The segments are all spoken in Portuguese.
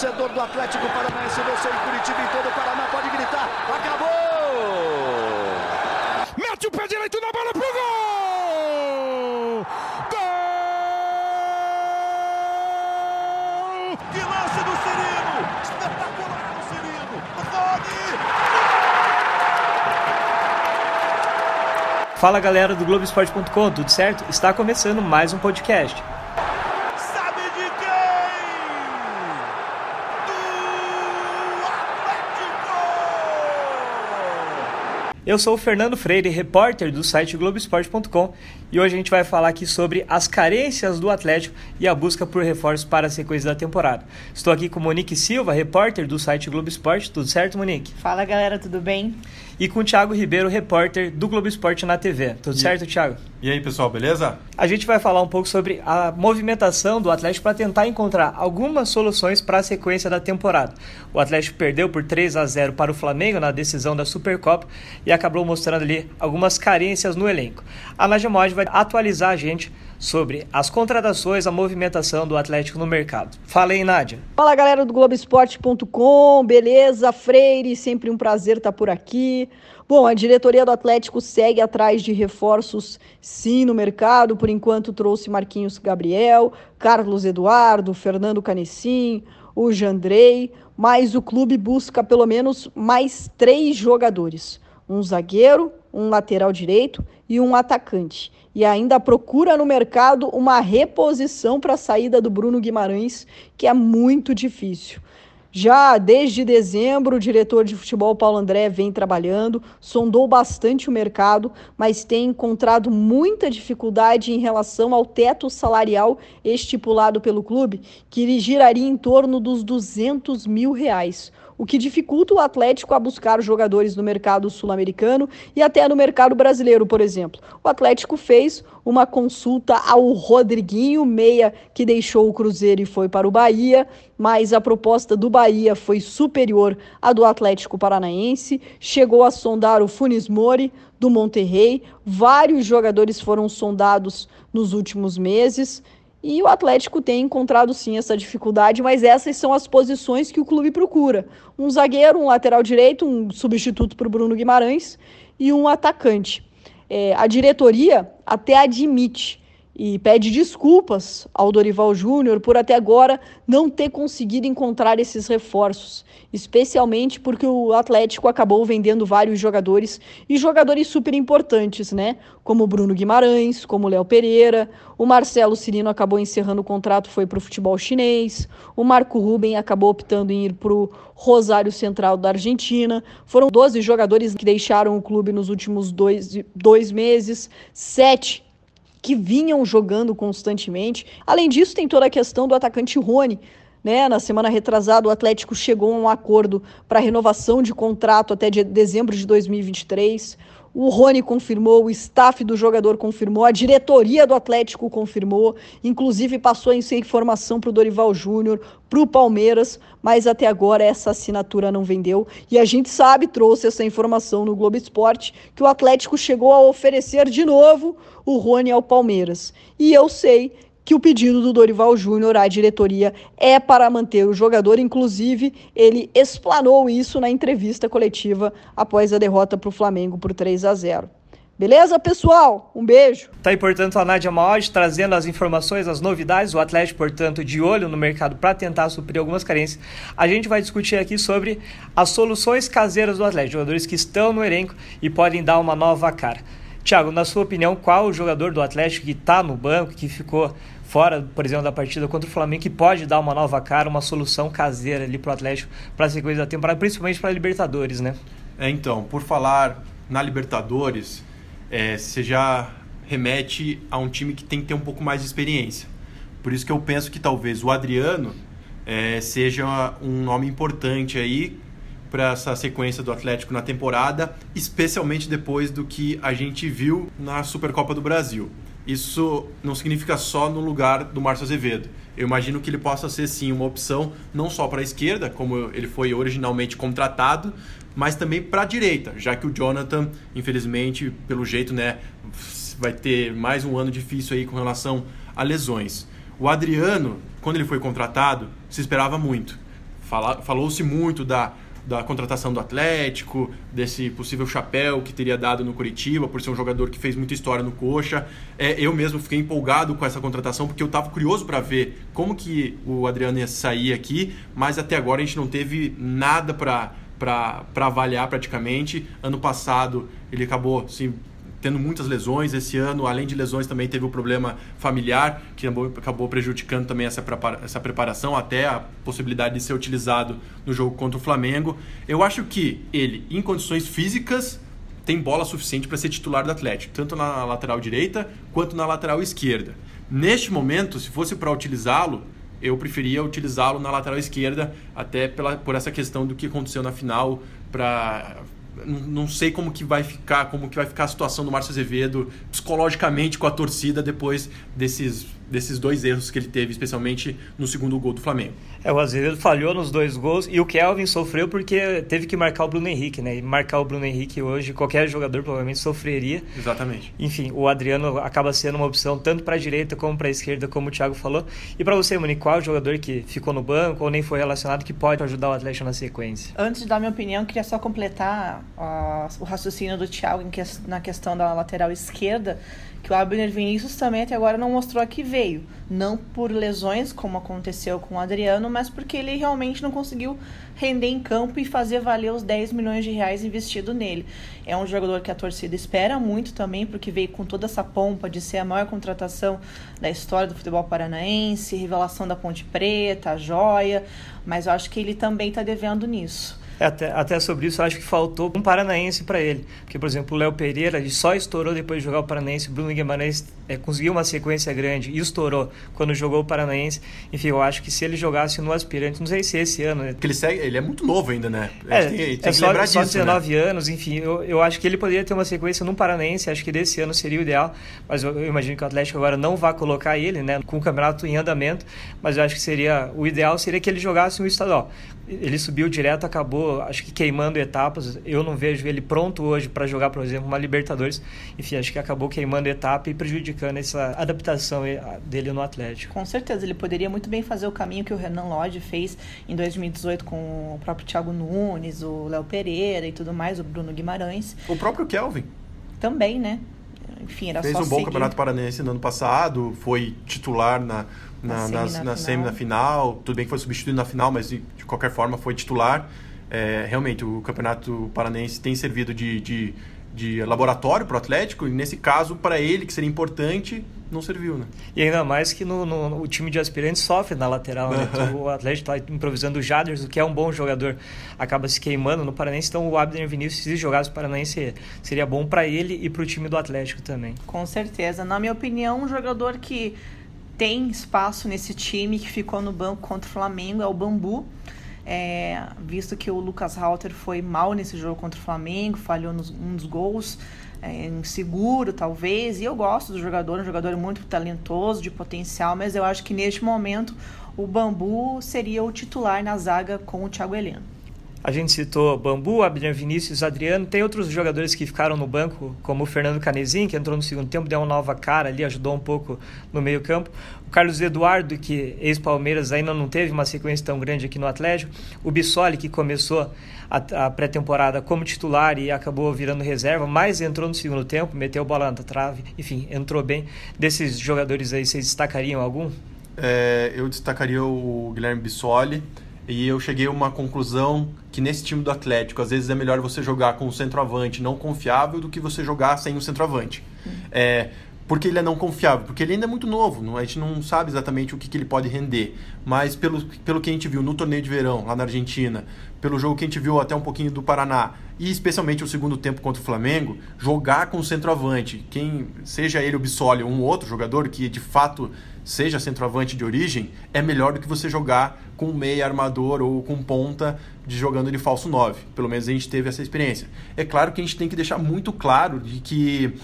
torcedor do Atlético Paranaense, você em Curitiba e todo o Paraná pode gritar. Acabou! Mete o pé direito na bola pro gol! Gol! Que lance do Cirino! Espetacular o Cirino! Rony! Fala galera do Globoesporte.com, tudo certo? Está começando mais um podcast. Sabe de quem? Do Atlético! Eu sou o Fernando Freire, repórter do site Globoesporte.com e hoje a gente vai falar aqui sobre as carências do Atlético e a busca por reforços para a sequência da temporada. Estou aqui com Monique Silva, repórter do site Globo Esporte, tudo certo Monique? Fala galera, tudo bem? E com o Thiago Ribeiro, repórter do Globo Esporte na TV. Tudo E- certo, Thiago? E aí, pessoal, beleza? A gente vai falar um pouco sobre a movimentação do Atlético para tentar encontrar algumas soluções para a sequência da temporada. O Atlético perdeu por 3 a 0 para o Flamengo na decisão da Supercopa e acabou mostrando ali algumas carências no elenco. A Nadia Mod vai atualizar a gente sobre as contratações, a movimentação do Atlético no mercado. Fala aí, Nádia. Fala galera do Globoesporte.com, beleza? Freire, sempre um prazer estar por aqui. Bom, a diretoria do Atlético segue atrás de reforços, sim, no mercado. Por enquanto trouxe Marquinhos Gabriel, Carlos Eduardo, Fernando Canessim, o Jandrei, mas o clube busca pelo menos mais três jogadores: um zagueiro, um lateral direito e um atacante. E ainda procura no mercado uma reposição para a saída do Bruno Guimarães, que é muito difícil. Já desde dezembro, o diretor de futebol Paulo André vem trabalhando, sondou bastante o mercado, mas tem encontrado muita dificuldade em relação ao teto salarial estipulado pelo clube, que giraria em torno dos 200 mil reais o que dificulta o Atlético a buscar jogadores no mercado sul-americano e até no mercado brasileiro, por exemplo. O Atlético fez uma consulta ao Rodriguinho, meia que deixou o Cruzeiro e foi para o Bahia, mas a proposta do Bahia foi superior à do Atlético Paranaense, chegou a sondar o Funes Mori do Monterrey, vários jogadores foram sondados nos últimos meses. E o Atlético tem encontrado sim essa dificuldade, mas essas são as posições que o clube procura: um zagueiro, um lateral direito, um substituto para o Bruno Guimarães e um atacante. É, a diretoria até admite e pede desculpas ao Dorival Júnior por até agora não ter conseguido encontrar esses reforços, especialmente porque o Atlético acabou vendendo vários jogadores e jogadores super importantes, né? Como Bruno Guimarães, como Léo Pereira, o Marcelo Cirino acabou encerrando o contrato, foi para o futebol chinês, o Marco Ruben acabou optando em ir para o Rosário Central da Argentina. Foram 12 jogadores que deixaram o clube nos últimos dois, dois meses, sete que vinham jogando constantemente. Além disso, tem toda a questão do atacante Rony. Né? Na semana retrasada, o Atlético chegou a um acordo para renovação de contrato até de dezembro de 2023. O Rony confirmou, o staff do jogador confirmou, a diretoria do Atlético confirmou, inclusive passou essa informação para o Dorival Júnior, para o Palmeiras, mas até agora essa assinatura não vendeu. E a gente sabe, trouxe essa informação no Globo Esporte, que o Atlético chegou a oferecer de novo o Rony ao Palmeiras. E eu sei que o pedido do Dorival Júnior à diretoria é para manter o jogador, inclusive ele explanou isso na entrevista coletiva após a derrota para o Flamengo por 3 a 0. Beleza, pessoal? Um beijo. Tá aí, portanto, a Nádia Maod trazendo as informações, as novidades, o Atlético, portanto, de olho no mercado para tentar suprir algumas carências. A gente vai discutir aqui sobre as soluções caseiras do Atlético, jogadores que estão no elenco e podem dar uma nova cara. Tiago, na sua opinião, qual o jogador do Atlético que está no banco, que ficou fora, por exemplo, da partida contra o Flamengo, que pode dar uma nova cara, uma solução caseira ali para o Atlético para a sequência da temporada, principalmente para a Libertadores, né? É, então, por falar na Libertadores, é, você já remete a um time que tem que ter um pouco mais de experiência. Por isso que eu penso que talvez o Adriano é, seja um nome importante aí para essa sequência do Atlético na temporada, especialmente depois do que a gente viu na Supercopa do Brasil. Isso não significa só no lugar do Márcio Azevedo. Eu imagino que ele possa ser sim uma opção não só para a esquerda, como ele foi originalmente contratado, mas também para a direita, já que o Jonathan, infelizmente, pelo jeito, né, vai ter mais um ano difícil aí com relação a lesões. O Adriano, quando ele foi contratado, se esperava muito. Falou-se muito da, da contratação do Atlético, desse possível chapéu que teria dado no Curitiba, por ser um jogador que fez muita história no Coxa. É, eu mesmo fiquei empolgado com essa contratação, porque eu estava curioso para ver como que o Adriano ia sair aqui, mas até agora a gente não teve nada para para avaliar praticamente. Ano passado ele acabou se tendo muitas lesões. Esse ano, além de lesões, também teve o problema familiar, que acabou prejudicando também essa, essa preparação, até a possibilidade de ser utilizado no jogo contra o Flamengo. Eu acho que ele, em condições físicas, tem bola suficiente para ser titular do Atlético, tanto na lateral direita quanto na lateral esquerda. Neste momento, se fosse para utilizá-lo, eu preferia utilizá-lo na lateral esquerda, até pela, por essa questão do que aconteceu na final, para não sei como que vai ficar, como que vai ficar a situação do Márcio Azevedo psicologicamente com a torcida depois desses desses dois erros que ele teve, especialmente no segundo gol do Flamengo. É, o Azevedo falhou nos dois gols e o Kelvin sofreu porque teve que marcar o Bruno Henrique, né? E marcar o Bruno Henrique hoje, qualquer jogador provavelmente sofreria. Exatamente. Enfim, o Adriano acaba sendo uma opção tanto para a direita como para a esquerda, como o Thiago falou. E para você, Moni, qual jogador que ficou no banco ou nem foi relacionado que pode ajudar o Atlético na sequência? Antes de dar minha opinião, queria só completar uh, o raciocínio do Thiago que, na questão da lateral esquerda que o Abner Vinícius também até agora não mostrou que veio. Não por lesões, como aconteceu com o Adriano, mas porque ele realmente não conseguiu render em campo e fazer valer os 10 milhões de reais investido nele. É um jogador que a torcida espera muito também, porque veio com toda essa pompa de ser a maior contratação da história do futebol paranaense, revelação da Ponte Preta, a joia, mas eu acho que ele também está devendo nisso. É, até, até sobre isso, eu acho que faltou um paranaense para ele. Porque, por exemplo, o Léo Pereira ele só estourou depois de jogar o Paranaense. O Bruno Guimarães é, conseguiu uma sequência grande e estourou quando jogou o Paranaense. Enfim, eu acho que se ele jogasse no aspirante, não sei se esse ano. Né? Porque ele, segue, ele é muito novo ainda, né? É, tem, tem é só, só 19 né? anos, enfim. Eu, eu acho que ele poderia ter uma sequência no Paranaense. Acho que desse ano seria o ideal. Mas eu, eu imagino que o Atlético agora não vai colocar ele, né? Com o campeonato em andamento. Mas eu acho que seria o ideal seria que ele jogasse no estadual ele subiu direto, acabou, acho que queimando etapas. Eu não vejo ele pronto hoje para jogar, por exemplo, uma Libertadores. Enfim, acho que acabou queimando etapa e prejudicando essa adaptação dele no Atlético. Com certeza, ele poderia muito bem fazer o caminho que o Renan Lodge fez em 2018 com o próprio Thiago Nunes, o Léo Pereira e tudo mais, o Bruno Guimarães. O próprio Kelvin. Também, né? Enfim, era Fez só um bom seguir. campeonato paranense no ano passado, foi titular na, na, na, semi, na, na semi na final. Tudo bem que foi substituído na final, mas de, de qualquer forma foi titular. É, realmente, o campeonato paranense tem servido de, de, de laboratório para o Atlético, e nesse caso, para ele, que seria importante, não serviu, né? E ainda mais que no, no o time de aspirantes sofre na lateral, né? O Atlético está improvisando o Jaders, que é um bom jogador, acaba se queimando no Paranense, então o Abner Vinícius, se jogasse o Paranense, seria bom para ele e para o time do Atlético também. Com certeza. Na minha opinião, um jogador que tem espaço nesse time que ficou no banco contra o Flamengo é o Bambu. É, visto que o Lucas Halter foi mal nesse jogo contra o Flamengo, falhou nos, dos gols, é, inseguro talvez, e eu gosto do jogador, um jogador muito talentoso, de potencial, mas eu acho que neste momento o Bambu seria o titular na zaga com o Thiago Heleno. A gente citou Bambu, Abner Vinícius, Adriano. Tem outros jogadores que ficaram no banco, como o Fernando Canezinho, que entrou no segundo tempo, deu uma nova cara ali, ajudou um pouco no meio-campo. O Carlos Eduardo, que ex-Palmeiras ainda não teve uma sequência tão grande aqui no Atlético. O Bissoli, que começou a, a pré-temporada como titular e acabou virando reserva, mas entrou no segundo tempo, meteu bola na trave, enfim, entrou bem. Desses jogadores aí, vocês destacariam algum? É, eu destacaria o Guilherme Bissoli e eu cheguei a uma conclusão que nesse time do Atlético, às vezes é melhor você jogar com um centroavante não confiável do que você jogar sem o centroavante. Uhum. É, porque ele é não confiável? Porque ele ainda é muito novo, não, a gente não sabe exatamente o que, que, ele pode render. Mas pelo, pelo que a gente viu no torneio de verão, lá na Argentina, pelo jogo que a gente viu até um pouquinho do Paraná, e especialmente o segundo tempo contra o Flamengo, jogar com o centroavante, quem seja ele o Bissoli ou um outro jogador que de fato seja centroavante de origem, é melhor do que você jogar com meia armador ou com ponta de jogando de falso 9. Pelo menos a gente teve essa experiência. É claro que a gente tem que deixar muito claro de que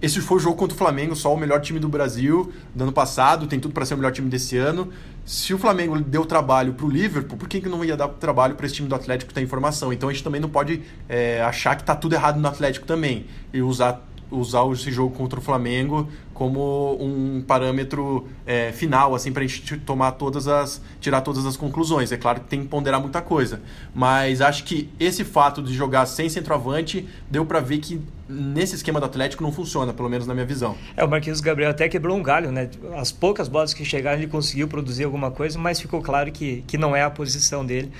esse foi o jogo contra o Flamengo, só o melhor time do Brasil do ano passado, tem tudo para ser o melhor time desse ano. Se o Flamengo deu trabalho para o Liverpool, por que, que não ia dar trabalho para esse time do Atlético tem informação? Então a gente também não pode é, achar que está tudo errado no Atlético também e usar usar esse jogo contra o Flamengo como um parâmetro é, final, assim, para a gente tomar todas as. tirar todas as conclusões. É claro que tem que ponderar muita coisa. Mas acho que esse fato de jogar sem centroavante deu para ver que nesse esquema do Atlético não funciona, pelo menos na minha visão. É, o Marquinhos Gabriel até quebrou um galho, né? As poucas bolas que chegaram, ele conseguiu produzir alguma coisa, mas ficou claro que, que não é a posição dele.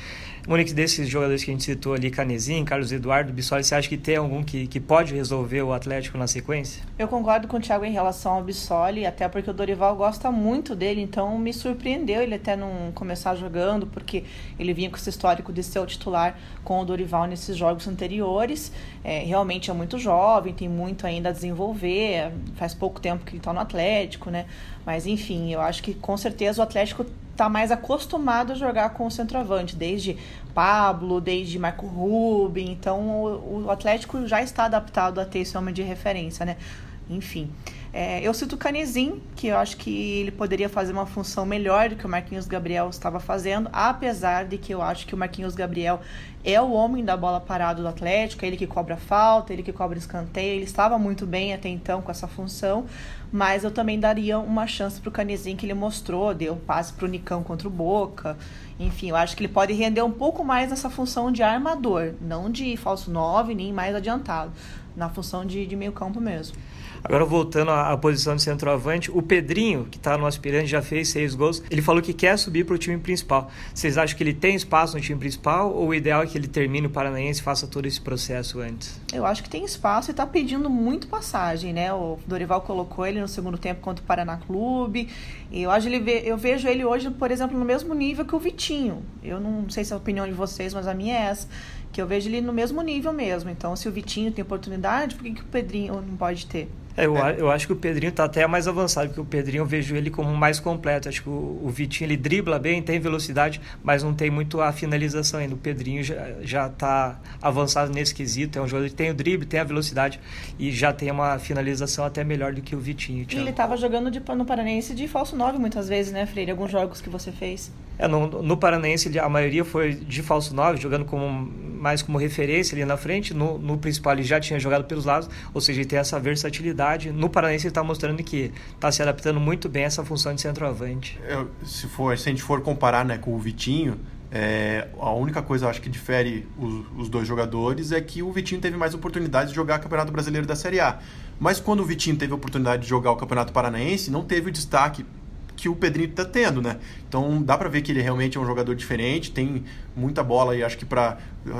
Monique, desses jogadores que a gente citou ali, Canezinho, Carlos Eduardo, Bissoli, você acha que tem algum que, que pode resolver o Atlético na sequência? Eu concordo com o Thiago em relação ao Bissoli, até porque o Dorival gosta muito dele, então me surpreendeu ele até não começar jogando, porque ele vinha com esse histórico de ser o titular com o Dorival nesses jogos anteriores. É, realmente é muito jovem, tem muito ainda a desenvolver, faz pouco tempo que ele está no Atlético, né? Mas enfim, eu acho que com certeza o Atlético está mais acostumado a jogar com o centroavante, desde Pablo, desde Marco Ruben. Então o, o Atlético já está adaptado a ter esse homem de referência, né? Enfim. É, eu cito o Canezinho, que eu acho que ele poderia fazer uma função melhor do que o Marquinhos Gabriel estava fazendo, apesar de que eu acho que o Marquinhos Gabriel é o homem da bola parada do Atlético, é ele que cobra falta, ele que cobra escanteio, ele estava muito bem até então com essa função, mas eu também daria uma chance para o Canezinho que ele mostrou, deu passe para o Nicão contra o Boca, enfim, eu acho que ele pode render um pouco mais nessa função de armador, não de falso 9, nem mais adiantado, na função de, de meio campo mesmo. Agora voltando à, posição de centroavante, o Pedrinho, que está no aspirante, já fez seis gols. Ele falou que quer subir para o time principal. Vocês acham que ele tem espaço no time principal ou o ideal é que ele termine o Paranaense e faça todo esse processo antes? Eu acho que tem espaço e está pedindo muito passagem, né? O Dorival colocou ele no segundo tempo contra o Paraná Clube. E eu, acho ele, eu vejo ele hoje, por exemplo, no mesmo nível que o Vitinho. Eu não sei se é a opinião de vocês, mas a minha é essa que eu vejo ele no mesmo nível mesmo. Então, se o Vitinho tem oportunidade, por que, que o Pedrinho não pode ter? É, eu, é. eu acho que o Pedrinho está até mais avançado, porque o Pedrinho eu vejo ele como mais completo. Acho que o, o Vitinho ele dribla bem, tem velocidade, mas não tem muito a finalização ainda. O Pedrinho já está avançado nesse quesito. É um jogador que tem o drible, tem a velocidade e já tem uma finalização até melhor do que o Vitinho. E ele estava jogando de, no Paranense de falso 9 muitas vezes, né, Freire? Alguns jogos que você fez. É, no, no Paranense a maioria foi de falso 9, jogando como, mais como referência ali na frente. No, no principal ele já tinha jogado pelos lados, ou seja, ele tem essa versatilidade. No Paranense ele está mostrando que está se adaptando muito bem a essa função de centroavante. É, se, for, se a gente for comparar né, com o Vitinho, é, a única coisa acho que difere os, os, dois jogadores é que o Vitinho teve mais oportunidades de jogar Campeonato Brasileiro da Série A. Mas quando o Vitinho teve a oportunidade de jogar o Campeonato Paranaense, não teve o destaque que o Pedrinho está tendo, né? Então dá para ver que ele realmente é um jogador diferente, tem muita bola e acho que para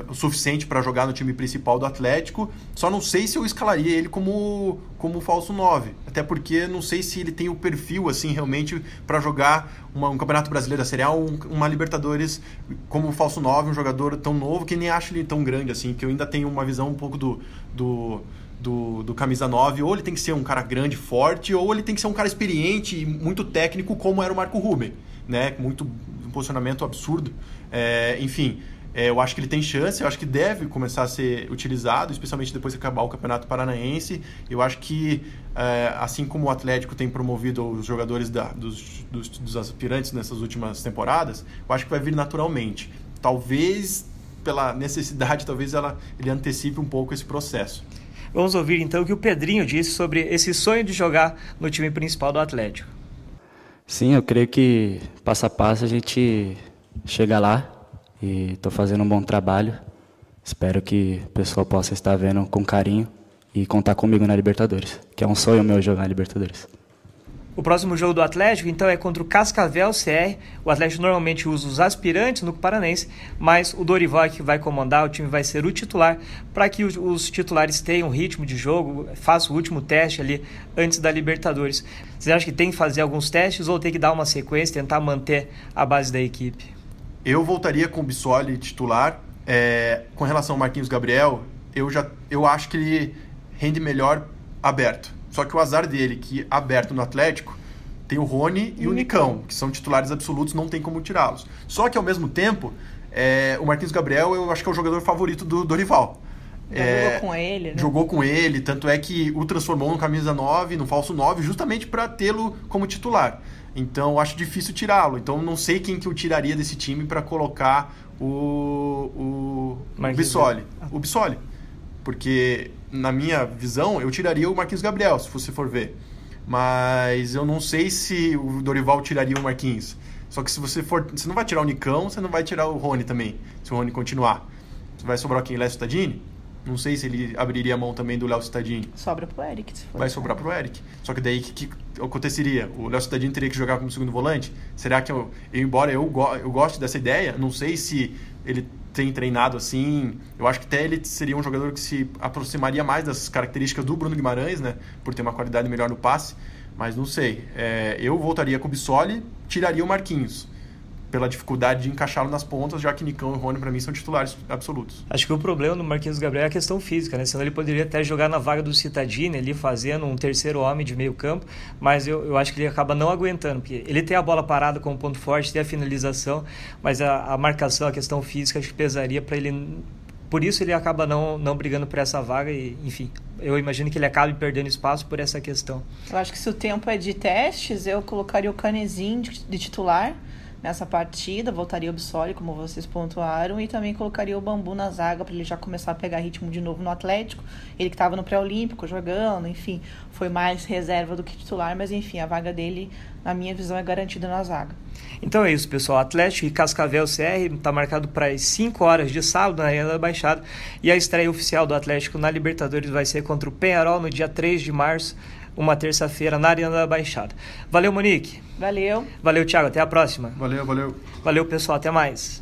o suficiente para jogar no time principal do Atlético. Só não sei se eu escalaria ele como como falso 9, até porque não sei se ele tem o perfil assim realmente para jogar uma, um Campeonato Brasileiro da Série A, um, uma Libertadores como falso 9, um jogador tão novo que nem acho ele tão grande assim, que eu ainda tenho uma visão um pouco do, do do, do camisa 9, ou ele tem que ser um cara grande, forte, ou ele tem que ser um cara experiente e muito técnico, como era o Marco Ruben, né? Muito um posicionamento absurdo. É, enfim, é, eu acho que ele tem chance, eu acho que deve começar a ser utilizado, especialmente depois que acabar o Campeonato Paranaense. Eu acho que, é, assim como o Atlético tem promovido os jogadores da, dos, dos, dos aspirantes nessas últimas temporadas, eu acho que vai vir naturalmente. Talvez pela necessidade, talvez ela, ele antecipe um pouco esse processo. Vamos ouvir então o que o Pedrinho disse sobre esse sonho de jogar no time principal do Atlético. Sim, eu creio que passo a passo a gente chega lá e estou fazendo um bom trabalho. Espero que o pessoal possa estar vendo com carinho e contar comigo na Libertadores, que é um sonho meu jogar na Libertadores. O próximo jogo do Atlético, então, é contra o Cascavel CR. O Atlético normalmente usa os aspirantes no Paranense, mas o Dorival é que vai comandar, o time vai ser o titular, para que os titulares tenham ritmo de jogo, faça o último teste ali antes da Libertadores. Você acha que tem que fazer alguns testes ou tem que dar uma sequência, tentar manter a base da equipe? Eu voltaria com o Bissoli titular. É, com relação ao Marquinhos Gabriel, eu, já, eu acho que ele rende melhor aberto só que o azar dele, que aberto no Atlético, tem o Rony e o Nicão, que são titulares absolutos, não tem como tirá-los. Só que ao mesmo tempo, é, o Marquinhos Gabriel eu acho que é o jogador favorito do Dorival. É, jogou com ele, né? Jogou com ele, tanto é que o transformou no camisa 9, no falso 9, justamente para tê-lo como titular. Então, eu acho difícil tirá-lo. Então, não sei quem que eu tiraria desse time para colocar o, o, o Bissoli. O Bissoli. Porque na minha visão, eu tiraria o Marquinhos Gabriel, se você for ver. mas eu não sei se o Dorival tiraria o Marquinhos. Só que se você for. Você não vai tirar o Nicão, você não vai tirar o Rony também, se o Rony continuar. Vai sobrar quem? Léo Stadini? Não sei se ele abriria a mão também do Léo Cittadini. Sobra pro Eric, se for. Vai sobrar pro Eric. Só que daí o que, que, aconteceria? O Léo Cittadini teria que jogar como segundo volante? Será que eu, eu embora eu, go, eu goste dessa ideia, não sei se ele tem treinado assim. Eu acho que até ele seria um jogador que se aproximaria mais das características do Bruno Guimarães, né? Por ter uma qualidade melhor no passe. Mas não sei. É, eu voltaria com o Bissoli, tiraria o Marquinhos pela dificuldade de encaixá-lo nas pontas, já que Nicão e Rony, para mim, são titulares absolutos. Acho que o problema do Marquinhos Gabriel é a questão física, né? Senão ele poderia até jogar na vaga do Citadini ali, fazendo um terceiro homem de meio campo, mas eu, eu acho que ele acaba não aguentando, porque ele tem a bola parada como ponto forte, tem a finalização, mas a, a marcação, a questão física, acho que pesaria para ele por isso ele acaba não, não brigando por essa vaga e, enfim, eu imagino que ele acabe perdendo espaço por essa questão. Eu acho que se o tempo é de testes, eu colocaria o Canezinho de, de titular, nessa partida, voltaria o Bissoli, como vocês pontuaram, e também colocaria o Bambu na zaga para ele já começar a pegar ritmo de novo no Atlético. Ele que estava no pré-olímpico jogando, enfim, foi mais reserva do que titular, mas enfim, a vaga dele, na minha visão, é garantida na zaga. Então é isso, pessoal. Atlético e Cascavel CR está marcado para as 5 horas de sábado na Arena da Baixada. E a estreia oficial do Atlético na Libertadores vai ser contra o Penharol no dia 3 de março uma terça-feira na Arena da Baixada. Valeu, Monique. Valeu. Valeu, Thiago. Até a próxima. Valeu, valeu. Valeu, pessoal. Até mais.